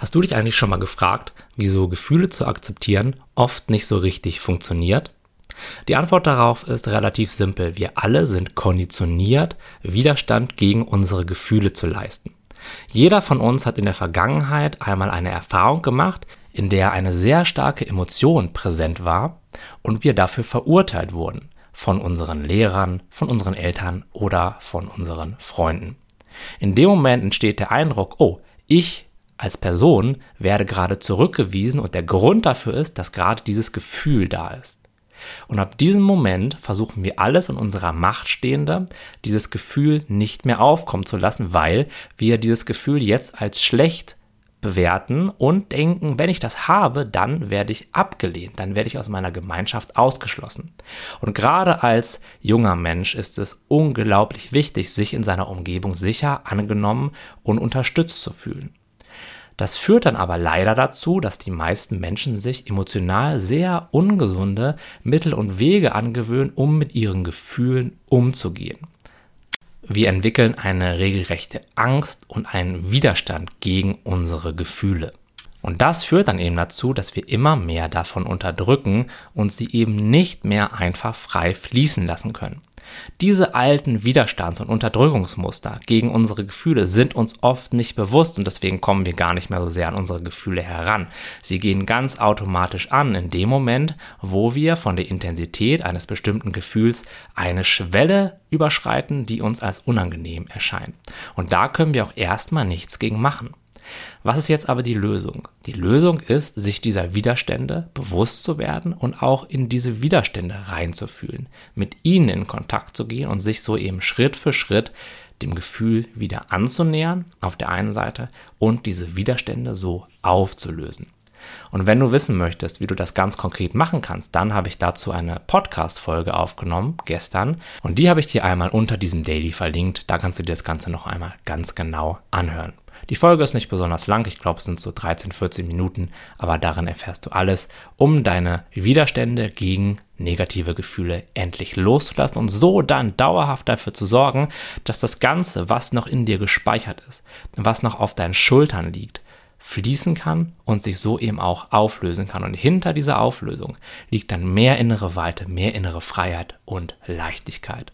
Hast du dich eigentlich schon mal gefragt, wieso Gefühle zu akzeptieren oft nicht so richtig funktioniert? Die Antwort darauf ist relativ simpel. Wir alle sind konditioniert, Widerstand gegen unsere Gefühle zu leisten. Jeder von uns hat in der Vergangenheit einmal eine Erfahrung gemacht, in der eine sehr starke Emotion präsent war und wir dafür verurteilt wurden von unseren Lehrern, von unseren Eltern oder von unseren Freunden. In dem Moment entsteht der Eindruck, oh, ich als Person werde gerade zurückgewiesen und der Grund dafür ist, dass gerade dieses Gefühl da ist. Und ab diesem Moment versuchen wir alles in unserer Macht Stehende, dieses Gefühl nicht mehr aufkommen zu lassen, weil wir dieses Gefühl jetzt als schlecht bewerten und denken, wenn ich das habe, dann werde ich abgelehnt, dann werde ich aus meiner Gemeinschaft ausgeschlossen. Und gerade als junger Mensch ist es unglaublich wichtig, sich in seiner Umgebung sicher, angenommen und unterstützt zu fühlen. Das führt dann aber leider dazu, dass die meisten Menschen sich emotional sehr ungesunde Mittel und Wege angewöhnen, um mit ihren Gefühlen umzugehen. Wir entwickeln eine regelrechte Angst und einen Widerstand gegen unsere Gefühle. Und das führt dann eben dazu, dass wir immer mehr davon unterdrücken und sie eben nicht mehr einfach frei fließen lassen können. Diese alten Widerstands- und Unterdrückungsmuster gegen unsere Gefühle sind uns oft nicht bewusst und deswegen kommen wir gar nicht mehr so sehr an unsere Gefühle heran. Sie gehen ganz automatisch an in dem Moment, wo wir von der Intensität eines bestimmten Gefühls eine Schwelle überschreiten, die uns als unangenehm erscheint. Und da können wir auch erstmal nichts gegen machen. Was ist jetzt aber die Lösung? Die Lösung ist, sich dieser Widerstände bewusst zu werden und auch in diese Widerstände reinzufühlen, mit ihnen in Kontakt zu gehen und sich so eben Schritt für Schritt dem Gefühl wieder anzunähern auf der einen Seite und diese Widerstände so aufzulösen. Und wenn du wissen möchtest, wie du das ganz konkret machen kannst, dann habe ich dazu eine Podcast-Folge aufgenommen gestern und die habe ich dir einmal unter diesem Daily verlinkt. Da kannst du dir das Ganze noch einmal ganz genau anhören. Die Folge ist nicht besonders lang, ich glaube es sind so 13, 14 Minuten, aber darin erfährst du alles, um deine Widerstände gegen negative Gefühle endlich loszulassen und so dann dauerhaft dafür zu sorgen, dass das Ganze, was noch in dir gespeichert ist, was noch auf deinen Schultern liegt, fließen kann und sich so eben auch auflösen kann. Und hinter dieser Auflösung liegt dann mehr innere Weite, mehr innere Freiheit und Leichtigkeit.